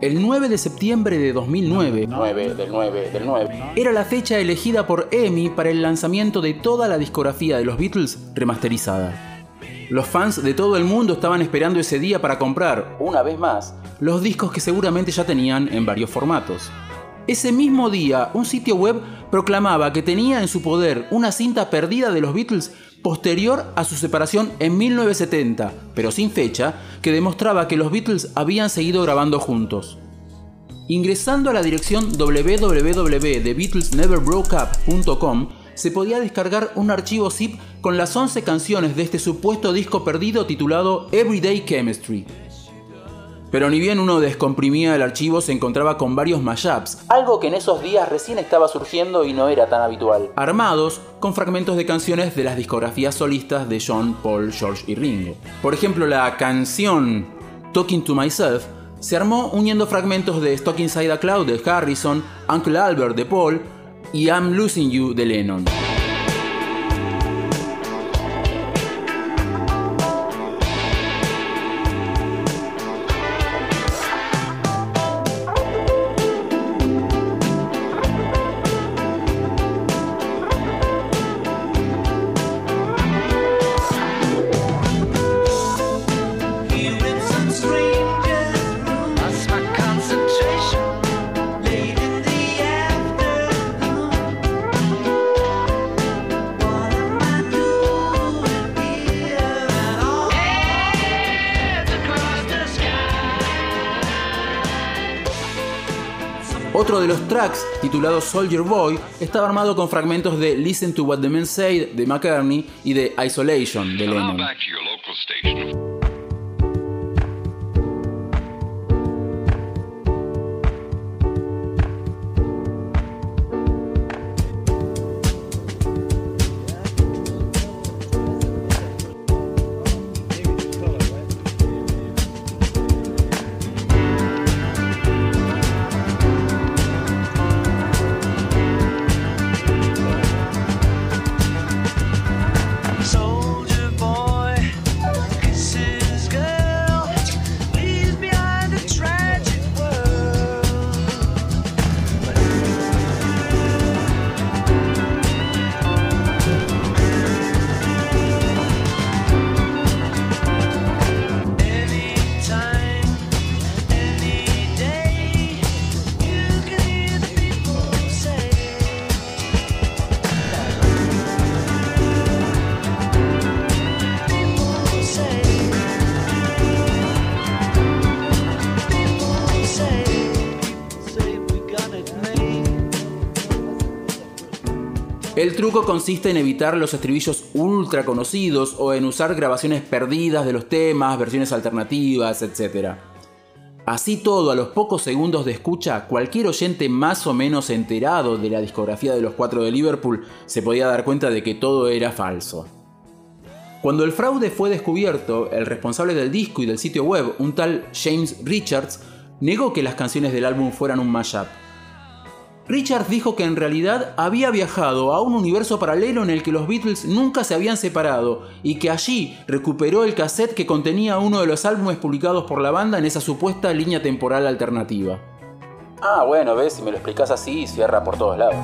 El 9 de septiembre de 2009 9 del 9 del 9. era la fecha elegida por EMI para el lanzamiento de toda la discografía de los Beatles remasterizada. Los fans de todo el mundo estaban esperando ese día para comprar, Una vez más, los discos que seguramente ya tenían en varios formatos. Ese mismo día, un sitio web proclamaba que tenía en su poder una cinta perdida de los Beatles posterior a su separación en 1970, pero sin fecha, que demostraba que los Beatles habían seguido grabando juntos. Ingresando a la dirección www.thebeatlesneverbroke.up.com se podía descargar un archivo zip con las 11 canciones de este supuesto disco perdido titulado Everyday Chemistry. Pero ni bien uno descomprimía el archivo se encontraba con varios mashups, algo que en esos días recién estaba surgiendo y no era tan habitual. armados con fragmentos de canciones de las discografías solistas de John, Paul, George y Ringo. Por ejemplo, la canción Talking to Myself se armó uniendo fragmentos de Stuck Inside a Cloud de Harrison, Uncle Albert de Paul y I'm Losing You de Lennon. Otro de los tracks, titulado Soldier Boy, estaba armado con fragmentos de Listen to What the Men Say de McCartney y de Isolation de Lennon. El truco consiste en evitar los estribillos ultra conocidos o en usar grabaciones perdidas de los temas, versiones alternativas, etc. Así todo, a los pocos segundos de escucha, cualquier oyente más o menos enterado de la discografía de los cuatro de Liverpool se podía dar cuenta de que todo era falso. Cuando el fraude fue descubierto, el responsable del disco y del sitio web, un tal James Richards, negó que las canciones del álbum fueran un mashup. Richards dijo que en realidad había viajado a un universo paralelo en el que los Beatles nunca se habían separado y que allí recuperó el cassette que contenía uno de los álbumes publicados por la banda en esa supuesta línea temporal alternativa. Ah, bueno, ves, si me lo explicas así, cierra por todos lados.